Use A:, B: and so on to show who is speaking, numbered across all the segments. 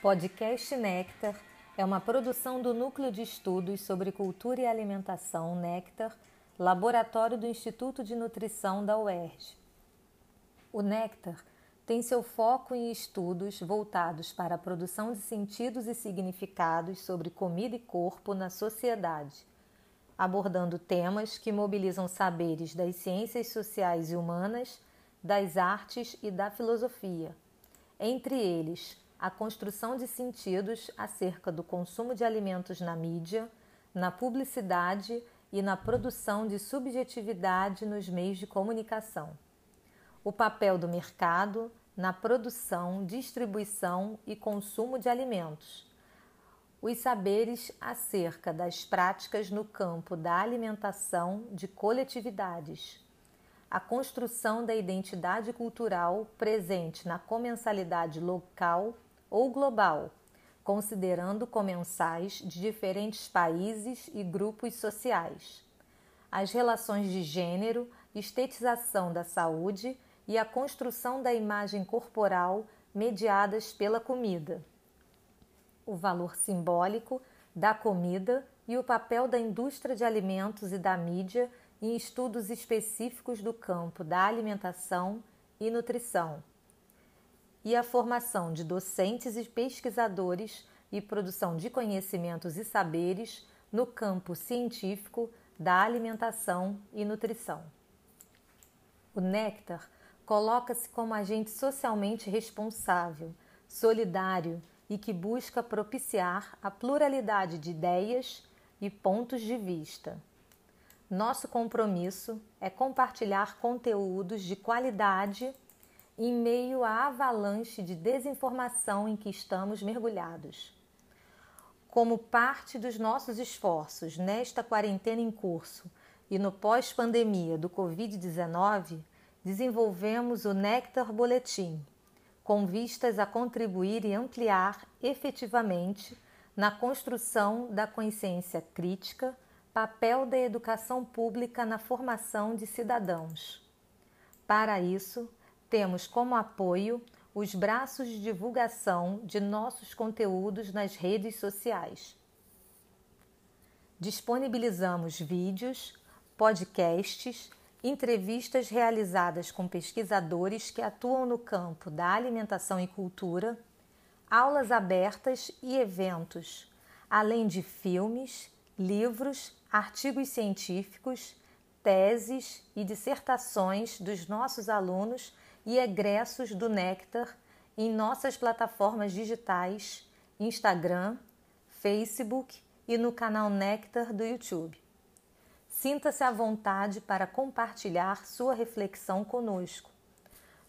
A: Podcast Nectar é uma produção do Núcleo de Estudos sobre Cultura e Alimentação Nectar, laboratório do Instituto de Nutrição da UERJ. O Nectar tem seu foco em estudos voltados para a produção de sentidos e significados sobre comida e corpo na sociedade, abordando temas que mobilizam saberes das ciências sociais e humanas, das artes e da filosofia, entre eles a construção de sentidos acerca do consumo de alimentos na mídia, na publicidade e na produção de subjetividade nos meios de comunicação. O papel do mercado na produção, distribuição e consumo de alimentos. Os saberes acerca das práticas no campo da alimentação de coletividades a construção da identidade cultural presente na comensalidade local ou global, considerando comensais de diferentes países e grupos sociais, as relações de gênero, estetização da saúde e a construção da imagem corporal mediadas pela comida, o valor simbólico da comida e o papel da indústria de alimentos e da mídia em estudos específicos do campo da alimentação e nutrição e a formação de docentes e pesquisadores e produção de conhecimentos e saberes no campo científico da alimentação e nutrição. O Nectar coloca-se como agente socialmente responsável, solidário e que busca propiciar a pluralidade de ideias e pontos de vista. Nosso compromisso é compartilhar conteúdos de qualidade em meio à avalanche de desinformação em que estamos mergulhados. Como parte dos nossos esforços nesta quarentena em curso e no pós-pandemia do Covid-19, desenvolvemos o Nectar Boletim, com vistas a contribuir e ampliar efetivamente na construção da consciência crítica, papel da educação pública na formação de cidadãos. Para isso, temos como apoio os braços de divulgação de nossos conteúdos nas redes sociais. Disponibilizamos vídeos, podcasts, entrevistas realizadas com pesquisadores que atuam no campo da alimentação e cultura, aulas abertas e eventos, além de filmes, livros, artigos científicos, teses e dissertações dos nossos alunos e egressos do Nectar em nossas plataformas digitais, Instagram, Facebook e no canal Nectar do YouTube. Sinta-se à vontade para compartilhar sua reflexão conosco.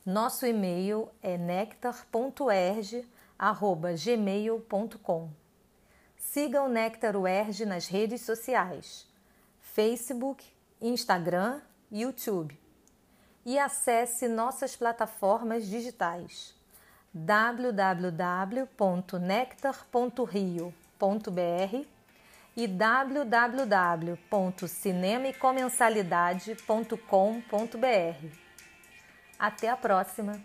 A: Nosso e-mail é nectar.erg@gmail.com. Siga o Nectar UERJ nas redes sociais: Facebook, Instagram YouTube e acesse nossas plataformas digitais www.nectar.rio.br e www.cinemaecomensalidade.com.br. Até a próxima!